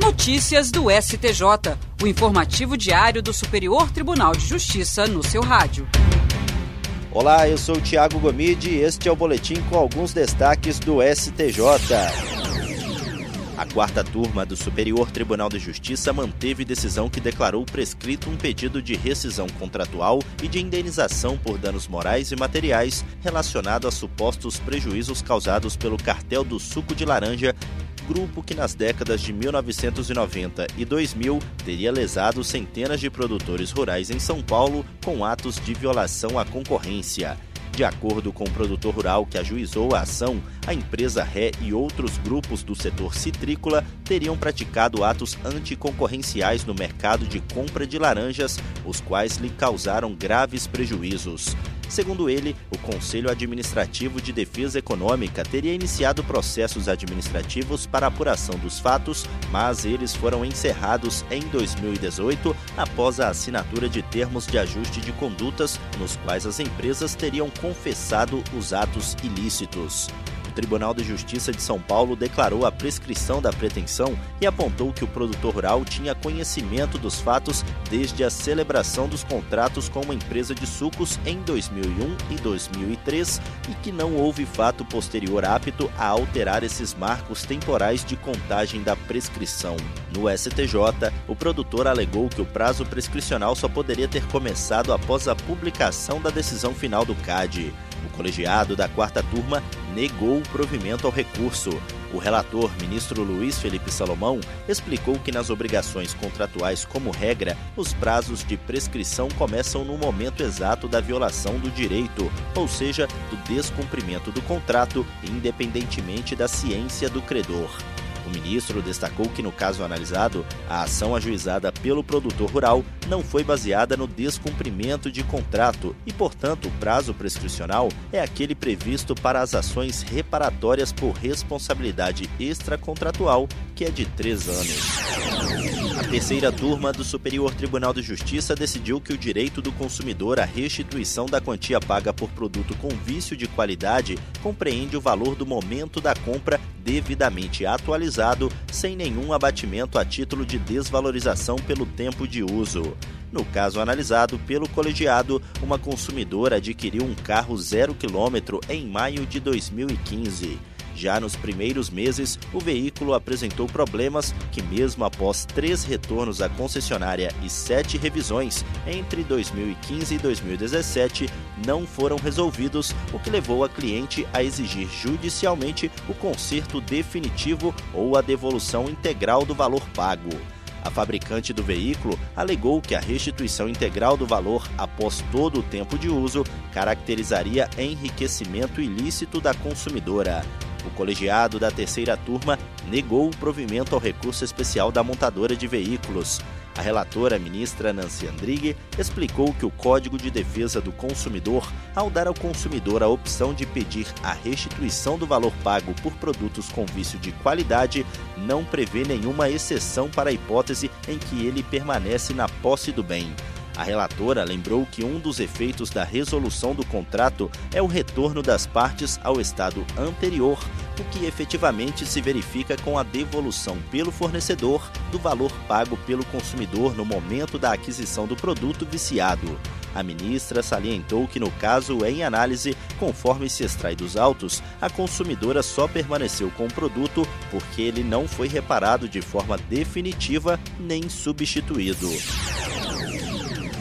Notícias do STJ, o informativo diário do Superior Tribunal de Justiça no seu rádio. Olá, eu sou o Tiago Gomide e este é o boletim com alguns destaques do STJ. A quarta turma do Superior Tribunal de Justiça manteve decisão que declarou prescrito um pedido de rescisão contratual e de indenização por danos morais e materiais relacionado a supostos prejuízos causados pelo cartel do suco de laranja grupo que nas décadas de 1990 e 2000 teria lesado centenas de produtores rurais em São Paulo com atos de violação à concorrência. De acordo com o produtor rural que ajuizou a ação, a empresa Ré e outros grupos do setor citrícola teriam praticado atos anticoncorrenciais no mercado de compra de laranjas, os quais lhe causaram graves prejuízos. Segundo ele, o Conselho Administrativo de Defesa Econômica teria iniciado processos administrativos para apuração dos fatos, mas eles foram encerrados em 2018 após a assinatura de termos de ajuste de condutas nos quais as empresas teriam confessado os atos ilícitos. Tribunal de Justiça de São Paulo declarou a prescrição da pretensão e apontou que o produtor rural tinha conhecimento dos fatos desde a celebração dos contratos com uma empresa de sucos em 2001 e 2003 e que não houve fato posterior apto a alterar esses marcos temporais de contagem da prescrição. No STJ, o produtor alegou que o prazo prescricional só poderia ter começado após a publicação da decisão final do CAD. O colegiado da quarta turma negou o provimento ao recurso. O relator, ministro Luiz Felipe Salomão, explicou que nas obrigações contratuais, como regra, os prazos de prescrição começam no momento exato da violação do direito, ou seja, do descumprimento do contrato, independentemente da ciência do credor. O ministro destacou que, no caso analisado, a ação ajuizada pelo produtor rural não foi baseada no descumprimento de contrato e, portanto, o prazo prescricional é aquele previsto para as ações reparatórias por responsabilidade extracontratual, que é de três anos. A terceira turma do Superior Tribunal de Justiça decidiu que o direito do consumidor à restituição da quantia paga por produto com vício de qualidade compreende o valor do momento da compra devidamente atualizado, sem nenhum abatimento a título de desvalorização pelo tempo de uso. No caso analisado pelo colegiado, uma consumidora adquiriu um carro zero quilômetro em maio de 2015. Já nos primeiros meses, o veículo apresentou problemas que, mesmo após três retornos à concessionária e sete revisões entre 2015 e 2017, não foram resolvidos, o que levou a cliente a exigir judicialmente o conserto definitivo ou a devolução integral do valor pago. A fabricante do veículo alegou que a restituição integral do valor após todo o tempo de uso caracterizaria enriquecimento ilícito da consumidora. O colegiado da terceira turma negou o provimento ao recurso especial da montadora de veículos. A relatora, ministra Nancy Andrighi, explicou que o Código de Defesa do Consumidor, ao dar ao consumidor a opção de pedir a restituição do valor pago por produtos com vício de qualidade, não prevê nenhuma exceção para a hipótese em que ele permanece na posse do bem. A relatora lembrou que um dos efeitos da resolução do contrato é o retorno das partes ao estado anterior, o que efetivamente se verifica com a devolução pelo fornecedor do valor pago pelo consumidor no momento da aquisição do produto viciado. A ministra salientou que, no caso em análise, conforme se extrai dos autos, a consumidora só permaneceu com o produto porque ele não foi reparado de forma definitiva nem substituído.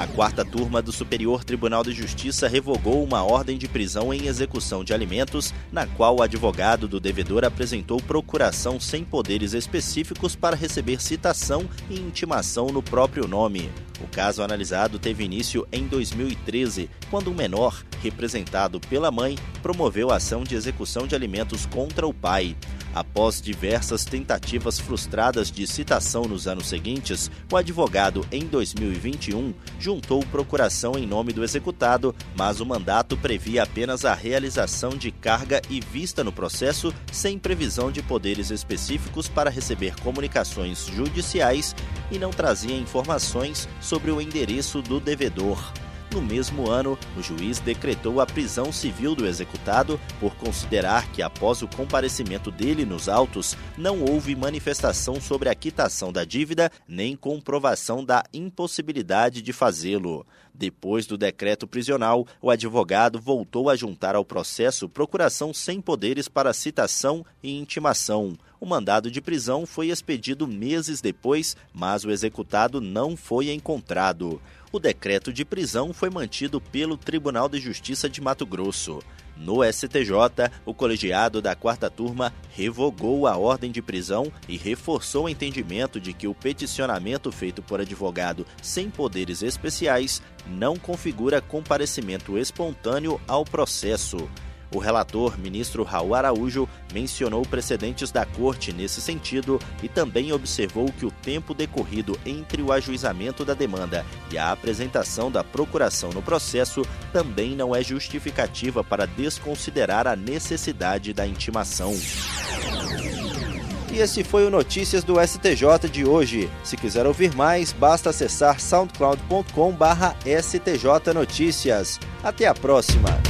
A quarta turma do Superior Tribunal de Justiça revogou uma ordem de prisão em execução de alimentos, na qual o advogado do devedor apresentou procuração sem poderes específicos para receber citação e intimação no próprio nome. O caso analisado teve início em 2013, quando um menor, representado pela mãe, promoveu ação de execução de alimentos contra o pai. Após diversas tentativas frustradas de citação nos anos seguintes, o advogado, em 2021, juntou procuração em nome do executado, mas o mandato previa apenas a realização de carga e vista no processo, sem previsão de poderes específicos para receber comunicações judiciais e não trazia informações sobre o endereço do devedor. No mesmo ano, o juiz decretou a prisão civil do executado por considerar que, após o comparecimento dele nos autos, não houve manifestação sobre a quitação da dívida nem comprovação da impossibilidade de fazê-lo. Depois do decreto prisional, o advogado voltou a juntar ao processo procuração sem poderes para citação e intimação. O mandado de prisão foi expedido meses depois, mas o executado não foi encontrado. O decreto de prisão foi mantido pelo Tribunal de Justiça de Mato Grosso. No STJ, o colegiado da quarta turma revogou a ordem de prisão e reforçou o entendimento de que o peticionamento feito por advogado sem poderes especiais não configura comparecimento espontâneo ao processo. O relator, ministro Raul Araújo, mencionou precedentes da Corte nesse sentido e também observou que o tempo decorrido entre o ajuizamento da demanda e a apresentação da procuração no processo também não é justificativa para desconsiderar a necessidade da intimação. E esse foi o Notícias do STJ de hoje. Se quiser ouvir mais, basta acessar soundcloud.com/stjnoticias. Até a próxima.